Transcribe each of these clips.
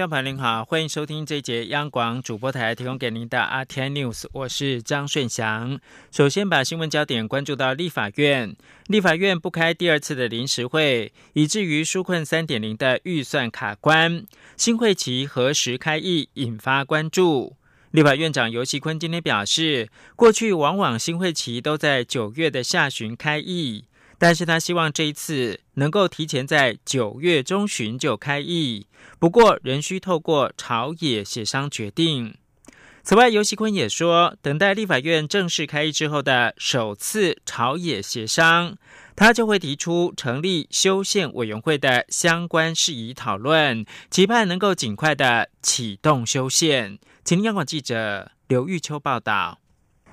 众朋友您好，欢迎收听这一节央广主播台提供给您的 RTI News，我是张顺祥。首先把新闻焦点关注到立法院，立法院不开第二次的临时会，以至于纾困三点零的预算卡关，新会期何时开议引发关注。立法院长游其坤今天表示，过去往往新会期都在九月的下旬开议。但是他希望这一次能够提前在九月中旬就开议，不过仍需透过朝野协商决定。此外，尤锡坤也说，等待立法院正式开议之后的首次朝野协商，他就会提出成立修宪委员会的相关事宜讨论，期盼能够尽快的启动修宪。请央广记者刘玉秋报道。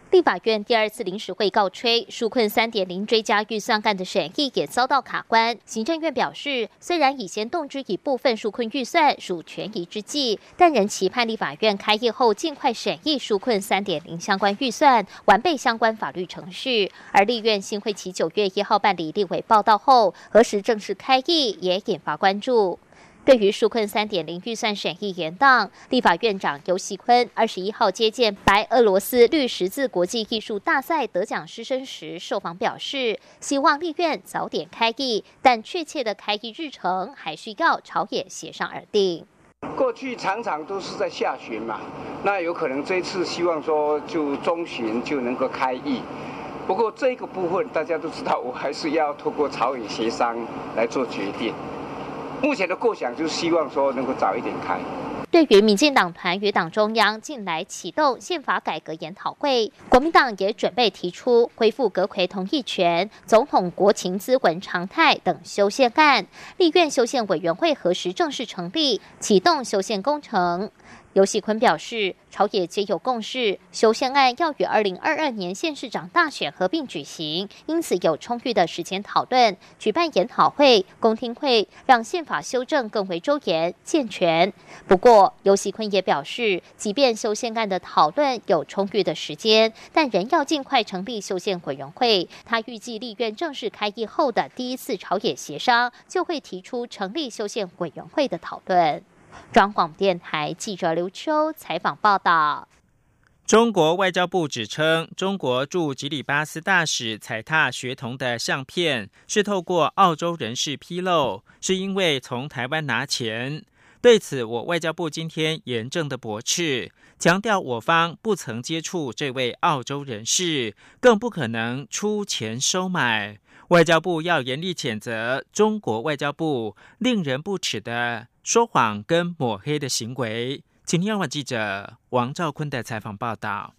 立法院第二次临时会告吹，纾困三点零追加预算案的审议也遭到卡关。行政院表示，虽然已先动之以部分纾困预算属权宜之计，但仍期盼立法院开业后尽快审议纾困三点零相关预算，完备相关法律程序。而立院新会期九月一号办理立委报道后，何时正式开议也引发关注。对于纾困三点零预算审议延宕，立法院长游锡坤二十一号接见白俄罗斯绿十字国际艺术大赛得奖师生时受访表示，希望立院早点开议，但确切的开议日程还需要朝野协商而定。过去常常都是在下旬嘛，那有可能这次希望说就中旬就能够开议。不过这个部分大家都知道，我还是要透过朝野协商来做决定。目前的构想就是希望说能够早一点开。对于民进党团与党中央近来启动宪法改革研讨会，国民党也准备提出恢复阁魁同意权、总统国情咨文常态等修宪案。立院修宪委员会何时正式成立，启动修宪工程？尤喜坤表示，朝野皆有共识，修宪案要与二零二二年县市长大选合并举行，因此有充裕的时间讨论、举办研讨会、公听会，让宪法修正更为周延健全。不过，尤喜坤也表示，即便修宪案的讨论有充裕的时间，但仍要尽快成立修宪委员会。他预计立院正式开议后的第一次朝野协商，就会提出成立修宪委员会的讨论。中广电台记者刘秋采访报道：中国外交部指称，中国驻吉里巴斯大使踩踏学童的相片是透过澳洲人士披露，是因为从台湾拿钱。对此，我外交部今天严正的驳斥，强调我方不曾接触这位澳洲人士，更不可能出钱收买。外交部要严厉谴责中国外交部令人不齿的。说谎跟抹黑的行为。请听央广记者王兆坤的采访报道。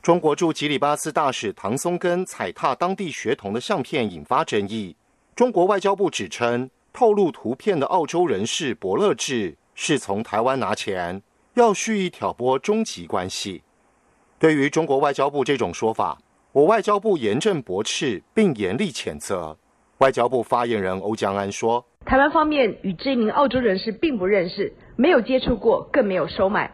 中国驻吉里巴斯大使唐松根踩踏当地学童的相片引发争议。中国外交部指称，透露图片的澳洲人士伯乐志是从台湾拿钱，要蓄意挑拨中吉关系。对于中国外交部这种说法，我外交部严正驳斥，并严厉谴责。外交部发言人欧江安说。台湾方面与这名澳洲人士并不认识，没有接触过，更没有收买。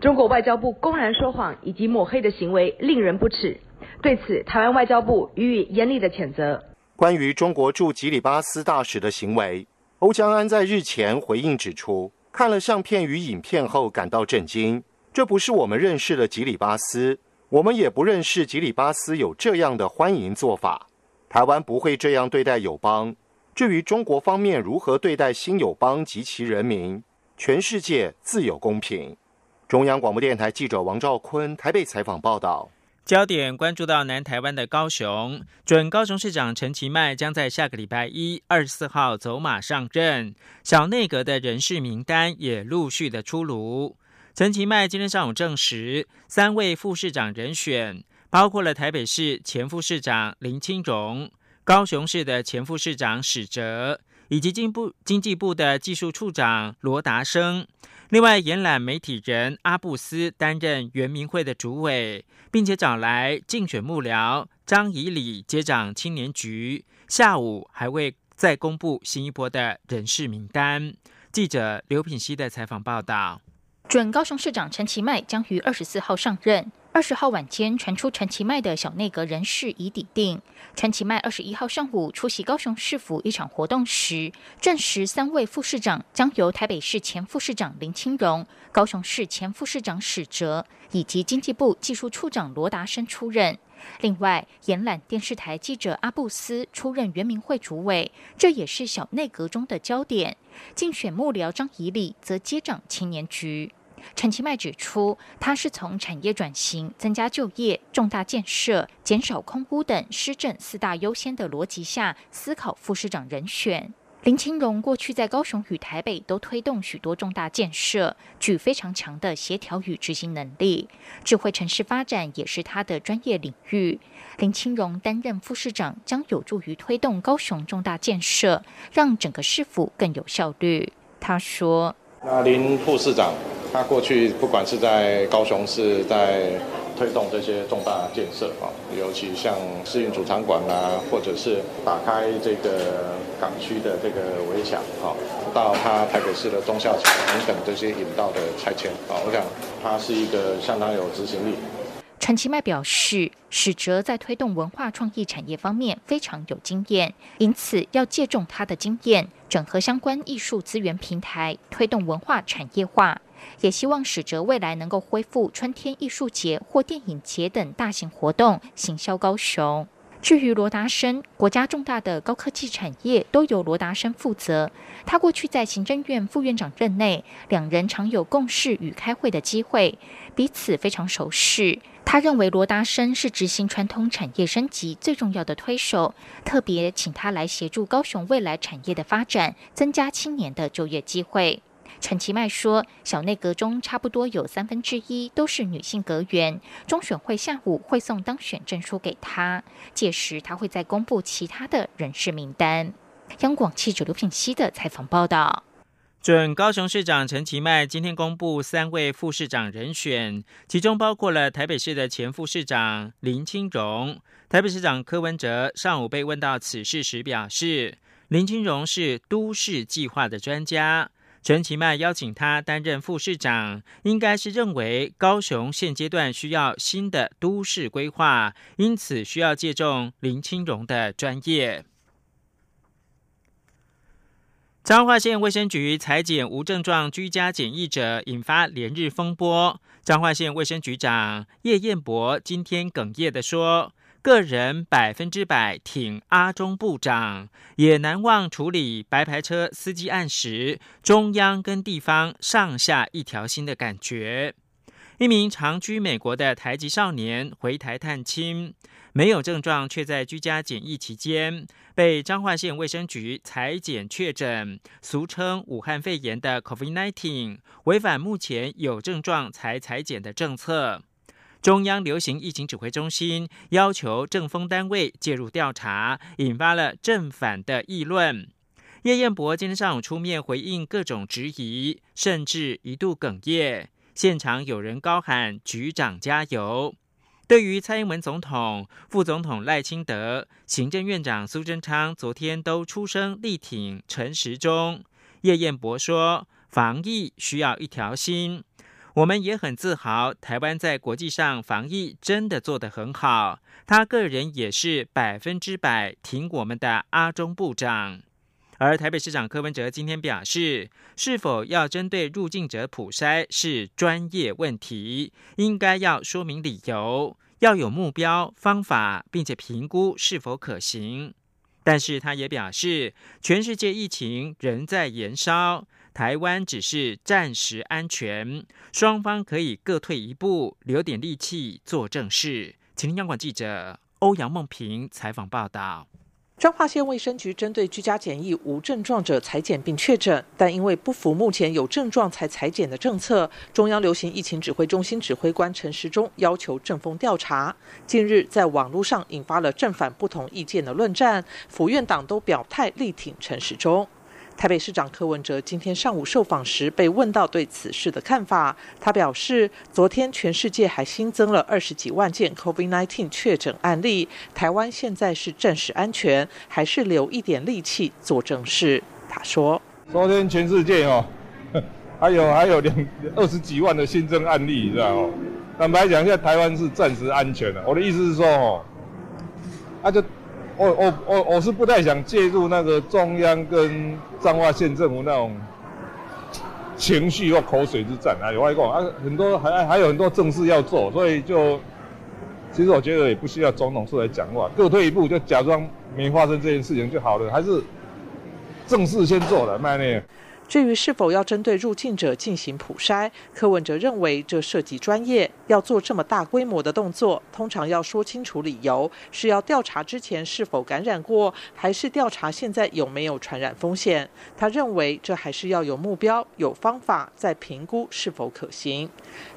中国外交部公然说谎以及抹黑的行为令人不齿，对此台湾外交部予以严厉的谴责。关于中国驻吉里巴斯大使的行为，欧江安在日前回应指出，看了相片与影片后感到震惊。这不是我们认识的吉里巴斯，我们也不认识吉里巴斯有这样的欢迎做法。台湾不会这样对待友邦。至于中国方面如何对待新友邦及其人民，全世界自有公平。中央广播电台记者王兆坤台北采访报道。焦点关注到南台湾的高雄，准高雄市长陈其迈将在下个礼拜一二十四号走马上任，小内阁的人事名单也陆续的出炉。陈其迈今天上午证实，三位副市长人选包括了台北市前副市长林清荣。高雄市的前副市长史哲，以及经部经济部的技术处长罗达生，另外延揽媒体人阿布斯担任原民会的主委，并且找来竞选幕僚张以礼接掌青年局。下午还会再公布新一波的人事名单。记者刘品熙的采访报道。准高雄市长陈其迈将于二十四号上任。二十号晚间传出陈其迈的小内阁人事已抵定。陈其迈二十一号上午出席高雄市府一场活动时，证实三位副市长将由台北市前副市长林清荣、高雄市前副市长史哲以及经济部技术处长罗达生出任。另外，延揽电视台记者阿布斯出任原民会主委，这也是小内阁中的焦点。竞选幕僚张怡礼则接掌青年局。陈其迈指出，他是从产业转型、增加就业、重大建设、减少空屋等施政四大优先的逻辑下思考副市长人选。林清荣过去在高雄与台北都推动许多重大建设，具非常强的协调与执行能力。智慧城市发展也是他的专业领域。林清荣担任副市长，将有助于推动高雄重大建设，让整个市府更有效率。他说：“那林副市长。”他过去不管是在高雄市，在推动这些重大建设啊，尤其像市运主场馆啦，或者是打开这个港区的这个围墙啊，到他台北市的中校桥等等这些引道的拆迁啊，我想他是一个相当有执行力。陈其迈表示，史哲在推动文化创意产业方面非常有经验，因此要借重他的经验，整合相关艺术资源平台，推动文化产业化。也希望史哲未来能够恢复春天艺术节或电影节等大型活动，行销高雄。至于罗达生，国家重大的高科技产业都由罗达生负责。他过去在行政院副院长任内，两人常有共事与开会的机会，彼此非常熟识。他认为罗达生是执行传统产业升级最重要的推手，特别请他来协助高雄未来产业的发展，增加青年的就业机会。陈其迈说，小内阁中差不多有三分之一都是女性阁员。中选会下午会送当选证书给他，届时他会再公布其他的人事名单。央广记者刘品熙的采访报道。准高雄市长陈其迈今天公布三位副市长人选，其中包括了台北市的前副市长林清荣。台北市长柯文哲上午被问到此事时表示，林清荣是都市计划的专家。陈其迈邀请他担任副市长，应该是认为高雄现阶段需要新的都市规划，因此需要借重林清荣的专业。彰化县卫生局裁剪无症状居家检疫者，引发连日风波。彰化县卫生局长叶彦博今天哽咽的说。个人百分之百挺阿中部长，也难忘处理白牌车司机案时，中央跟地方上下一条心的感觉。一名长居美国的台籍少年回台探亲，没有症状，却在居家检疫期间被彰化县卫生局裁检确诊，俗称武汉肺炎的 COVID-19，违反目前有症状才裁检的政策。中央流行疫情指挥中心要求政风单位介入调查，引发了正反的议论。叶彦博今天上午出面回应各种质疑，甚至一度哽咽。现场有人高喊“局长加油”。对于蔡英文总统、副总统赖清德、行政院长苏贞昌昨天都出声力挺陈时中，叶彦博说：“防疫需要一条心。”我们也很自豪，台湾在国际上防疫真的做得很好。他个人也是百分之百挺我们的阿中部长。而台北市长柯文哲今天表示，是否要针对入境者普筛是专业问题，应该要说明理由，要有目标、方法，并且评估是否可行。但是他也表示，全世界疫情仍在延烧。台湾只是暂时安全，双方可以各退一步，留点力气做正事。请央广记者欧阳梦平采访报道。彰化县卫生局针对居家检疫无症状者裁检并确诊，但因为不符目前有症状才裁检的政策，中央流行疫情指挥中心指挥官陈时中要求正风调查。近日在网络上引发了正反不同意见的论战，府院党都表态力挺陈时中。台北市长柯文哲今天上午受访时被问到对此事的看法，他表示，昨天全世界还新增了二十几万件 COVID-19 确诊案例，台湾现在是暂时安全，还是留一点力气做正事。他说：“昨天全世界哦，还有还有两二十几万的新增案例，是吧哦。坦白讲，现在台湾是暂时安全的。我的意思是说哦，啊就我我我我是不太想介入那个中央跟彰化县政府那种情绪或口水之战啊。有外公啊，很多还还有很多正事要做，所以就。其实我觉得也不需要总统出来讲话，各退一步就假装没发生这件事情就好了，还是正事先做了，卖那。至于是否要针对入境者进行普筛，柯文哲认为这涉及专业，要做这么大规模的动作，通常要说清楚理由，是要调查之前是否感染过，还是调查现在有没有传染风险？他认为这还是要有目标、有方法，再评估是否可行。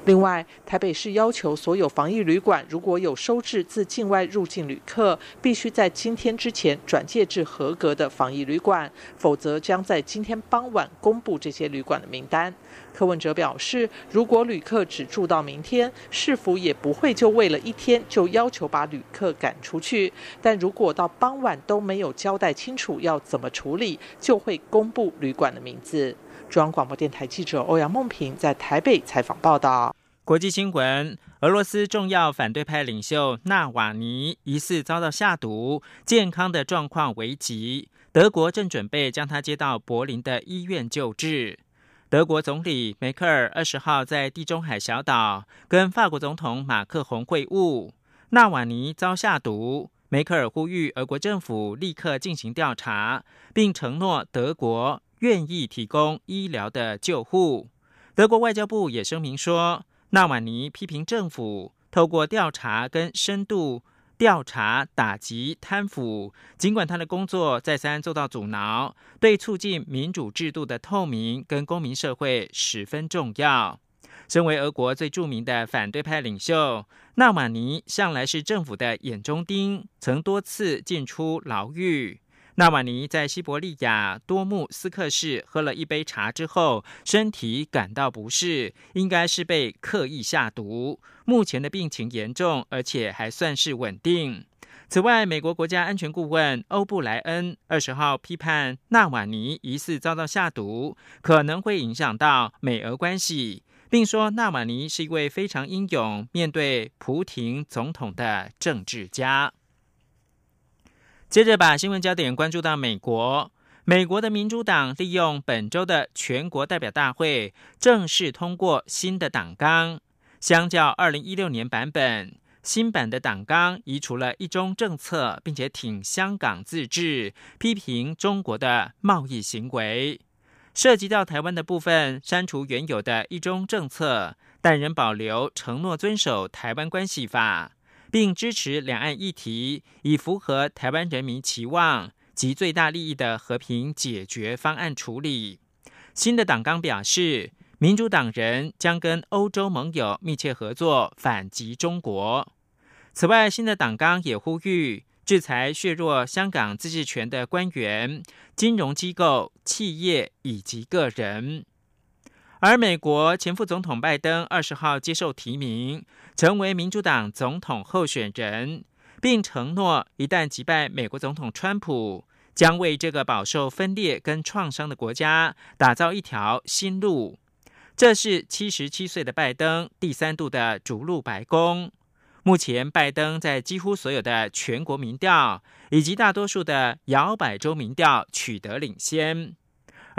另外，台北市要求所有防疫旅馆如果有收治自境外入境旅客，必须在今天之前转介至合格的防疫旅馆，否则将在今天傍晚。公布这些旅馆的名单。柯文哲表示，如果旅客只住到明天，市府也不会就为了一天就要求把旅客赶出去。但如果到傍晚都没有交代清楚要怎么处理，就会公布旅馆的名字。中央广播电台记者欧阳梦平在台北采访报道。国际新闻：俄罗斯重要反对派领袖纳瓦尼疑似遭到下毒，健康的状况危急。德国正准备将他接到柏林的医院救治。德国总理梅克尔二十号在地中海小岛跟法国总统马克宏会晤，纳瓦尼遭下毒。梅克尔呼吁俄国政府立刻进行调查，并承诺德国愿意提供医疗的救护。德国外交部也声明说，纳瓦尼批评政府透过调查跟深度。调查打击贪腐，尽管他的工作再三受到阻挠，对促进民主制度的透明跟公民社会十分重要。身为俄国最著名的反对派领袖，纳瓦尼向来是政府的眼中钉，曾多次进出牢狱。纳瓦尼在西伯利亚多木斯克市喝了一杯茶之后，身体感到不适，应该是被刻意下毒。目前的病情严重，而且还算是稳定。此外，美国国家安全顾问欧布莱恩二十号批判纳瓦尼疑似遭到下毒，可能会影响到美俄关系，并说纳瓦尼是一位非常英勇面对普廷总统的政治家。接着把新闻焦点关注到美国，美国的民主党利用本周的全国代表大会正式通过新的党纲。相较二零一六年版本，新版的党纲移除了一中政策，并且挺香港自治，批评中国的贸易行为。涉及到台湾的部分，删除原有的一中政策，但仍保留承诺遵守台湾关系法。并支持两岸议题以符合台湾人民期望及最大利益的和平解决方案处理。新的党纲表示，民主党人将跟欧洲盟友密切合作，反击中国。此外，新的党纲也呼吁制裁削弱香港自治权的官员、金融机构、企业以及个人。而美国前副总统拜登二十号接受提名，成为民主党总统候选人，并承诺一旦击败美国总统川普，将为这个饱受分裂跟创伤的国家打造一条新路。这是七十七岁的拜登第三度的逐鹿白宫。目前，拜登在几乎所有的全国民调以及大多数的摇摆州民调取得领先。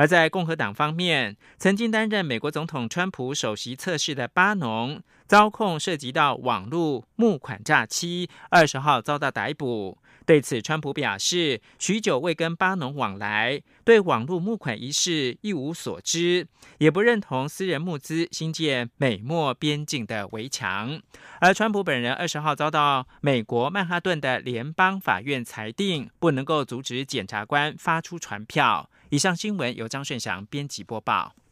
而在共和党方面，曾经担任美国总统川普首席测试的巴农，遭控涉及到网络募款诈欺，二十号遭到逮捕。对此，川普表示，许久未跟巴农往来，对网络募款一事一无所知，也不认同私人募资新建美墨边境的围墙。而川普本人二十号遭到美国曼哈顿的联邦法院裁定，不能够阻止检察官发出传票。以上新闻由张炫翔编辑播报。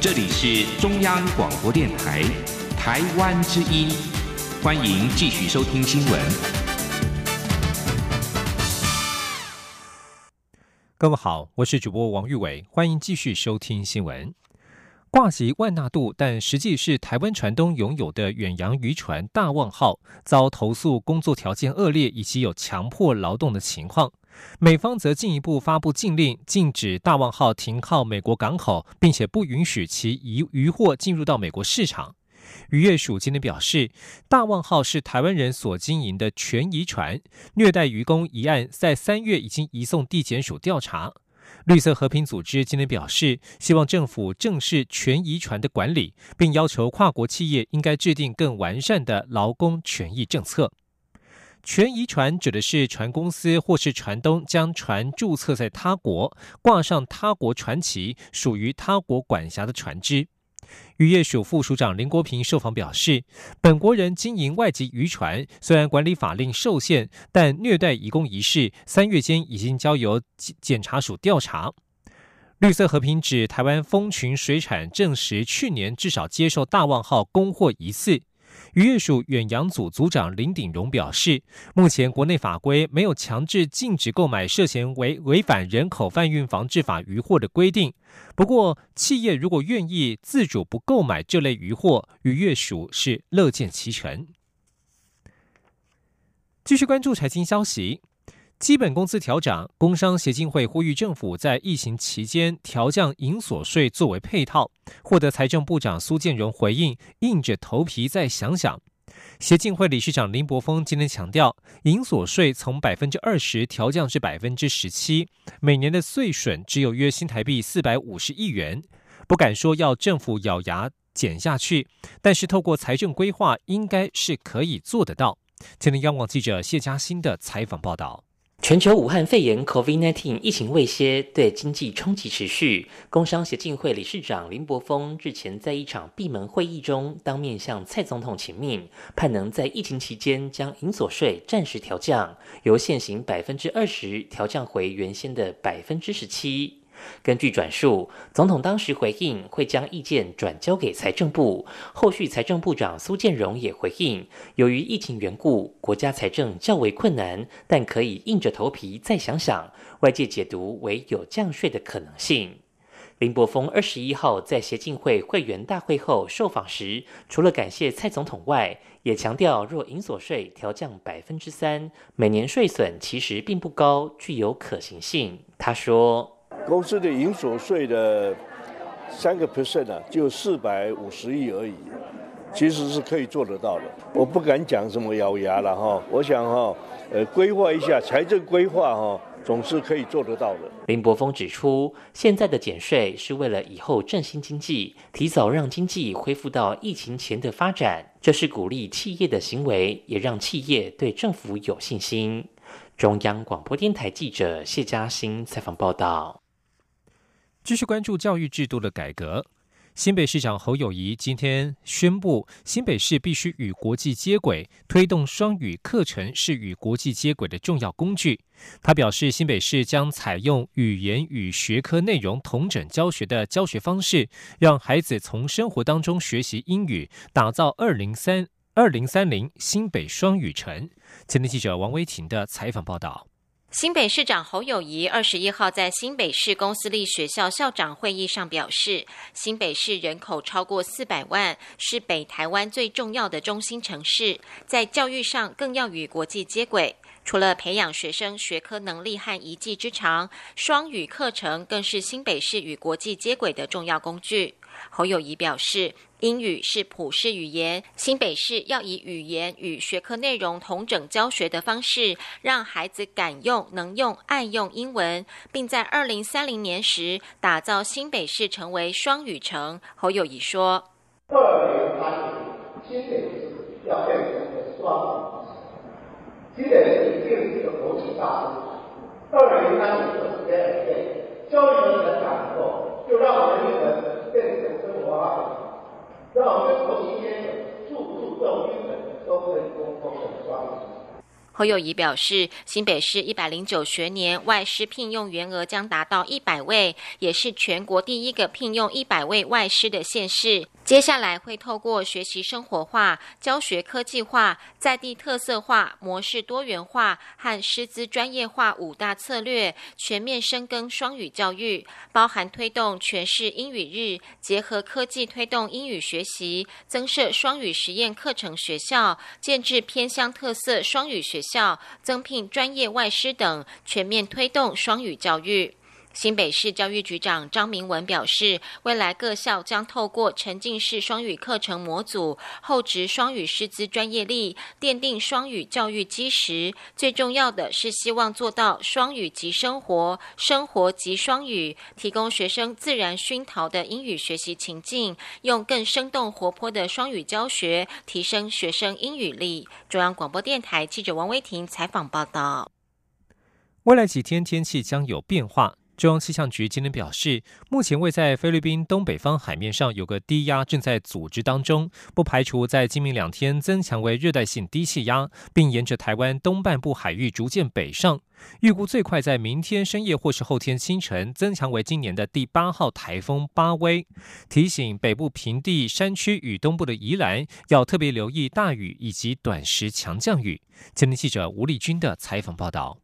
这里是中央广播电台台湾之音，欢迎继续收听新闻。各位好，我是主播王玉伟，欢迎继续收听新闻。挂籍万纳度，但实际是台湾船东拥有的远洋渔船“大望号”遭投诉工作条件恶劣，以及有强迫劳动的情况。美方则进一步发布禁令，禁止大望号停靠美国港口，并且不允许其渔渔货进入到美国市场。渔业署今天表示，大望号是台湾人所经营的全渔船，虐待渔工一案在三月已经移送地检署调查。绿色和平组织今天表示，希望政府正视全渔船的管理，并要求跨国企业应该制定更完善的劳工权益政策。全遗船指的是船公司或是船东将船注册在他国，挂上他国船旗，属于他国管辖的船只。渔业署副署长林国平受访表示，本国人经营外籍渔船，虽然管理法令受限，但虐待移工一事，三月间已经交由检察署调查。绿色和平指，台湾蜂群水产证实，去年至少接受大望号供货一次。渔业署远洋组组长林鼎荣表示，目前国内法规没有强制禁止购买涉嫌违违反人口贩运防治法渔获的规定。不过，企业如果愿意自主不购买这类渔获，渔业署是乐见其成。继续关注财经消息。基本工资调涨，工商协进会呼吁政府在疫情期间调降营所税作为配套，获得财政部长苏建荣回应，硬着头皮再想想。协进会理事长林柏峰今天强调，营所税从百分之二十调降至百分之十七，每年的税损只有约新台币四百五十亿元，不敢说要政府咬牙减下去，但是透过财政规划，应该是可以做得到。今天央广记者谢嘉欣的采访报道。全球武汉肺炎 （COVID-19） 疫情未歇，对经济冲击持续。工商协进会理事长林柏峰日前在一场闭门会议中，当面向蔡总统请命，盼能在疫情期间将营所税暂时调降，由现行百分之二十调降回原先的百分之十七。根据转述，总统当时回应会将意见转交给财政部。后续财政部长苏建荣也回应，由于疫情缘故，国家财政较为困难，但可以硬着头皮再想想。外界解读为有降税的可能性。林柏峰二十一号在协进会会员大会后受访时，除了感谢蔡总统外，也强调若营所税调降百分之三，每年税损其实并不高，具有可行性。他说。公司的营所税的三个 percent 啊，就四百五十亿而已，其实是可以做得到的。我不敢讲什么咬牙了哈，我想哈，呃，规划一下财政规划哈，总是可以做得到的。林柏峰指出，现在的减税是为了以后振兴经济，提早让经济恢复到疫情前的发展，这是鼓励企业的行为，也让企业对政府有信心。中央广播电台记者谢嘉欣采访报道。继续关注教育制度的改革。新北市长侯友谊今天宣布，新北市必须与国际接轨，推动双语课程是与国际接轨的重要工具。他表示，新北市将采用语言与学科内容同整教学的教学方式，让孩子从生活当中学习英语，打造二零三二零三零新北双语城。前天记者王威婷的采访报道。新北市长侯友谊二十一号在新北市公私立学校校长会议上表示，新北市人口超过四百万，是北台湾最重要的中心城市，在教育上更要与国际接轨。除了培养学生学科能力和一技之长，双语课程更是新北市与国际接轨的重要工具。侯友谊表示。英语是普世语言，新北市要以语言与学科内容同整教学的方式，让孩子敢用、能用、爱用英文，并在二零三零年时打造新北市成为双语城。侯友谊说：“二零三零，新北市要变成双语城，新北市一定是个国际大都市。二零三零的时间教育的感受，就让我们人们变成生活化。”让我们国际间处处都英文都可以沟通的双语。侯友谊表示，新北市一百零九学年外师聘用员额将达到一百位，也是全国第一个聘用一百位外师的县市。接下来会透过学习生活化、教学科技化、在地特色化、模式多元化和师资专业化五大策略，全面深耕双语教育，包含推动全市英语日，结合科技推动英语学习，增设双语实验课程学校，建制偏乡特色双语学，校增聘专业外师等，全面推动双语教育。新北市教育局长张明文表示，未来各校将透过沉浸式双语课程模组、厚植双语师资专业力，奠定双语教育基石。最重要的是，希望做到双语及生活，生活及双语，提供学生自然熏陶的英语学习情境，用更生动活泼的双语教学，提升学生英语力。中央广播电台记者王威婷采访报道。未来几天天气将有变化。中央气象局今天表示，目前位在菲律宾东北方海面上有个低压正在组织当中，不排除在今明两天增强为热带性低气压，并沿着台湾东半部海域逐渐北上。预估最快在明天深夜或是后天清晨增强为今年的第八号台风巴威。提醒北部平地山区与东部的宜兰要特别留意大雨以及短时强降雨。今天记者吴丽君的采访报道。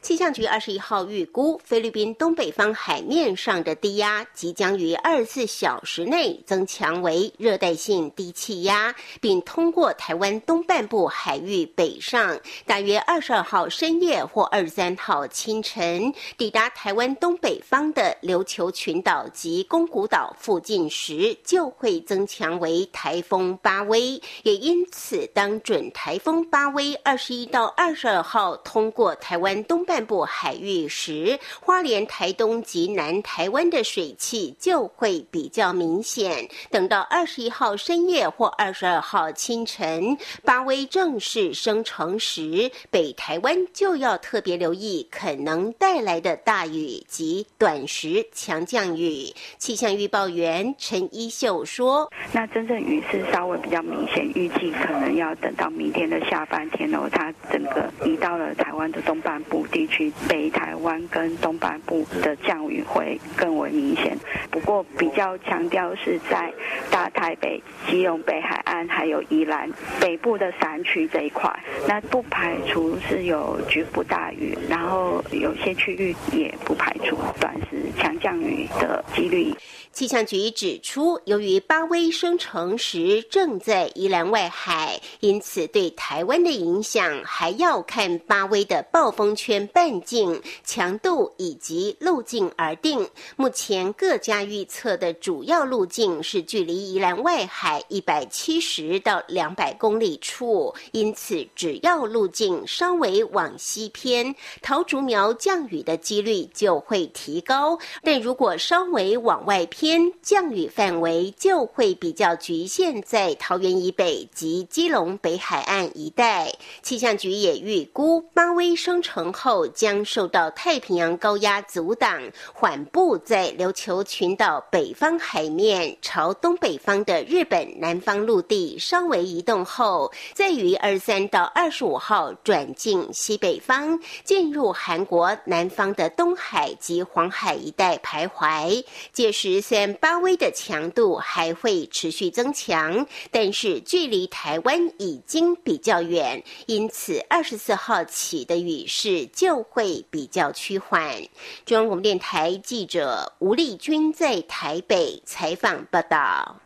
气象局二十一号预估，菲律宾东北方海面上的低压即将于二十四小时内增强为热带性低气压，并通过台湾东半部海域北上。大约二十二号深夜或二十三号清晨抵达台湾东北方的琉球群岛及宫古岛附近时，就会增强为台风巴威。也因此，当准台风巴威二十一到二十二号通过台湾东。东半部海域时，花莲、台东及南台湾的水汽就会比较明显。等到二十一号深夜或二十二号清晨，巴威正式生成时，北台湾就要特别留意可能带来的大雨及短时强降雨。气象预报员陈一秀说：“那真正雨势稍微比较明显，预计可能要等到明天的下半天哦，它整个移到了台湾的东半部。”地区北台湾跟东半部的降雨会更为明显，不过比较强调是在大台北、基隆北海岸还有宜兰北部的山区这一块，那不排除是有局部大雨，然后有些区域也不排除短时强降雨的几率。气象局指出，由于巴威生成时正在宜兰外海，因此对台湾的影响还要看巴威的暴风圈半径、强度以及路径而定。目前各家预测的主要路径是距离宜兰外海一百七十到两百公里处，因此只要路径稍微往西偏，桃竹苗降雨的几率就会提高；但如果稍微往外偏，天降雨范围就会比较局限在桃园以北及基隆北海岸一带。气象局也预估，巴威生成后将受到太平洋高压阻挡，缓步在琉球群岛北方海面朝东北方的日本南方陆地稍微移动后，再于二三到二十五号转进西北方，进入韩国南方的东海及黄海一带徘徊。届时。虽然巴威的强度还会持续增强，但是距离台湾已经比较远，因此二十四号起的雨势就会比较趋缓。中央广播电台记者吴丽君在台北采访报道。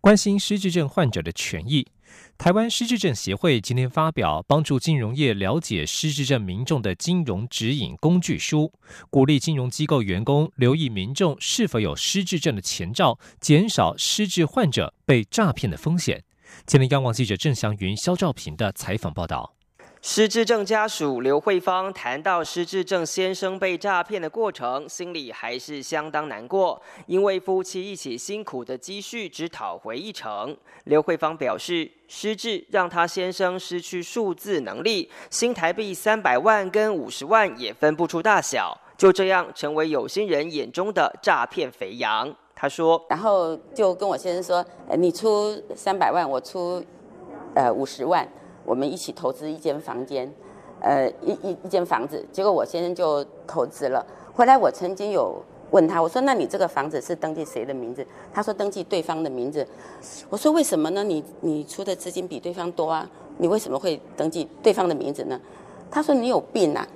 关心失智症患者的权益。台湾失智症协会今天发表帮助金融业了解失智症民众的金融指引工具书，鼓励金融机构员工留意民众是否有失智症的前兆，减少失智患者被诈骗的风险。今天，央广记者郑祥云、肖兆平的采访报道。失智症家属刘慧芳谈到失智症先生被诈骗的过程，心里还是相当难过，因为夫妻一起辛苦的积蓄只讨回一成。刘慧芳表示，失智让他先生失去数字能力，新台币三百万跟五十万也分不出大小，就这样成为有心人眼中的诈骗肥羊。他说，然后就跟我先生说，你出三百万，我出呃五十万。我们一起投资一间房间，呃，一一一间房子，结果我先生就投资了。后来我曾经有问他，我说：“那你这个房子是登记谁的名字？”他说：“登记对方的名字。”我说：“为什么呢？你你出的资金比对方多啊，你为什么会登记对方的名字呢？”他说：“你有病啊，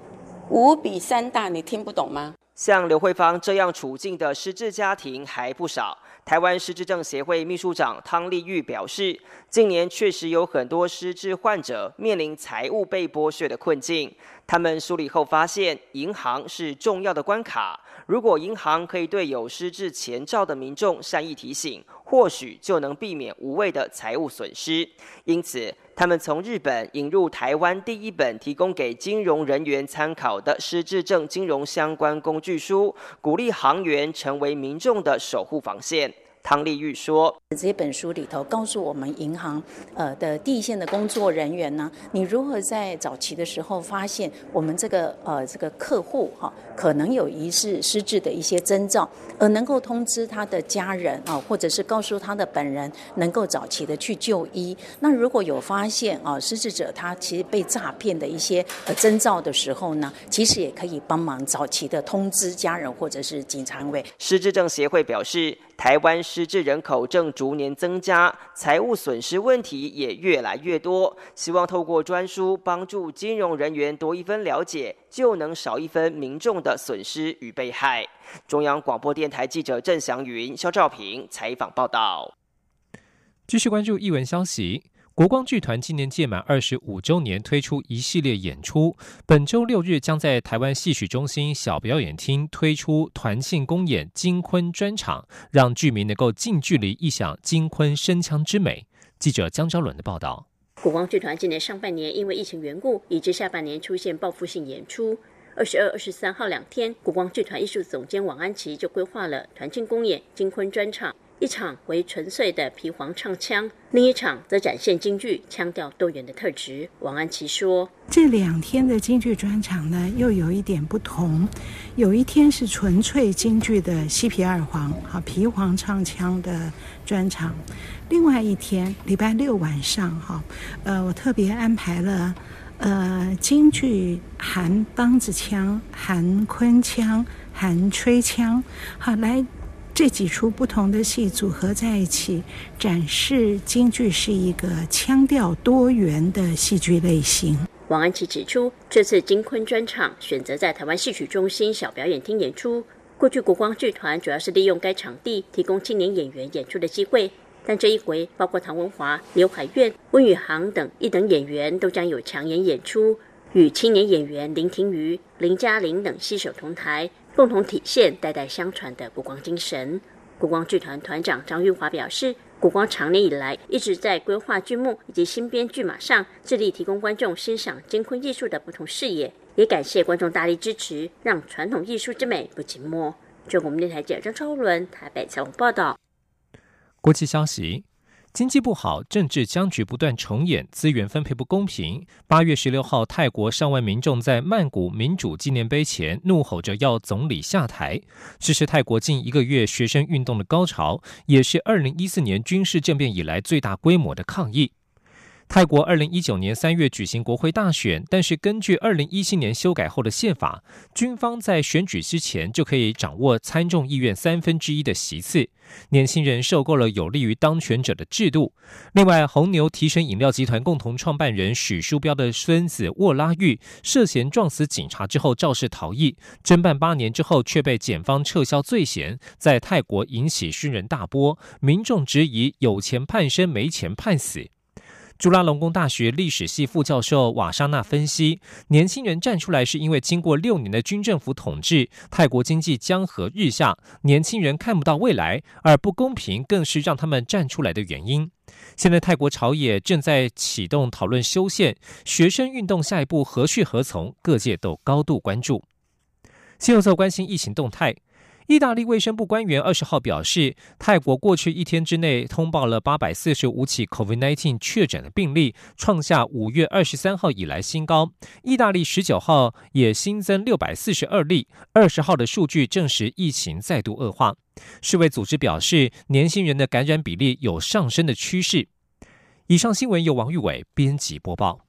五比三大，你听不懂吗？”像刘慧芳这样处境的失智家庭还不少。台湾失智症协会秘书长汤丽玉表示，近年确实有很多失智患者面临财务被剥削的困境。他们梳理后发现，银行是重要的关卡。如果银行可以对有失智前兆的民众善意提醒，或许就能避免无谓的财务损失。因此，他们从日本引入台湾第一本提供给金融人员参考的失智症金融相关工具书，鼓励行员成为民众的守护防线。汤丽玉说：“这本书里头告诉我们，银行呃的第一线的工作人员呢，你如何在早期的时候发现我们这个呃这个客户哈可能有疑似失智的一些征兆，而能够通知他的家人啊，或者是告诉他的本人，能够早期的去就医。那如果有发现啊失智者他其实被诈骗的一些呃征兆的时候呢，其实也可以帮忙早期的通知家人或者是警察位。失智症协会表示。”台湾失智人口正逐年增加，财务损失问题也越来越多。希望透过专书帮助金融人员多一分了解，就能少一分民众的损失与被害。中央广播电台记者郑祥云、肖兆平采访报道。继续关注译文消息。国光剧团今年届满二十五周年，推出一系列演出。本周六日将在台湾戏曲中心小表演厅推出团庆公演金昆专场，让剧迷能够近距离一享金昆声腔之美。记者江昭伦的报道。国光剧团今年上半年因为疫情缘故，以致下半年出现报复性演出。二十二、二十三号两天，国光剧团艺术总监王安琪就规划了团庆公演金昆专场。一场为纯粹的皮黄唱腔，另一场则展现京剧腔调多元的特质。王安琪说：“这两天的京剧专场呢，又有一点不同。有一天是纯粹京剧的西皮二黄，好皮黄唱腔的专场；另外一天，礼拜六晚上，哈，呃，我特别安排了，呃，京剧含梆子腔、含昆腔、含吹腔，好来。”这几出不同的戏组合在一起，展示京剧是一个腔调多元的戏剧类型。王安琪指出，这次金昆专场选择在台湾戏曲中心小表演厅演出。过去国光剧团主要是利用该场地提供青年演员演出的机会，但这一回，包括唐文华、刘海苑、温宇航等一等演员都将有强演演出，与青年演员林庭瑜、林嘉玲等携手同台。共同体现代代相传的国光精神。国光剧团团长张玉华表示，国光长年以来一直在规划剧目以及新编剧码上，致力提供观众欣赏金昆艺术的不同视野，也感谢观众大力支持，让传统艺术之美不寂寞。中国电台记者张超伦台北采访报道。国际消息。经济不好，政治僵局不断重演，资源分配不公平。八月十六号，泰国上万民众在曼谷民主纪念碑前怒吼着要总理下台，这是泰国近一个月学生运动的高潮，也是二零一四年军事政变以来最大规模的抗议。泰国二零一九年三月举行国会大选，但是根据二零一七年修改后的宪法，军方在选举之前就可以掌握参众议院三分之一的席次。年轻人受够了有利于当权者的制度。另外，红牛提神饮料集团共同创办人许书标的孙子沃拉玉涉嫌撞死警察之后肇事逃逸，侦办八年之后却被检方撤销罪嫌，在泰国引起轩然大波，民众质疑有钱判生，没钱判死。朱拉隆功大学历史系副教授瓦莎纳分析，年轻人站出来是因为经过六年的军政府统治，泰国经济江河日下，年轻人看不到未来，而不公平更是让他们站出来的原因。现在泰国朝野正在启动讨论修宪，学生运动下一步何去何从，各界都高度关注。新闻社关心疫情动态。意大利卫生部官员二十号表示，泰国过去一天之内通报了八百四十五起 COVID-19 确诊的病例，创下五月二十三号以来新高。意大利十九号也新增六百四十二例，二十号的数据证实疫情再度恶化。世卫组织表示，年轻人的感染比例有上升的趋势。以上新闻由王玉伟编辑播报。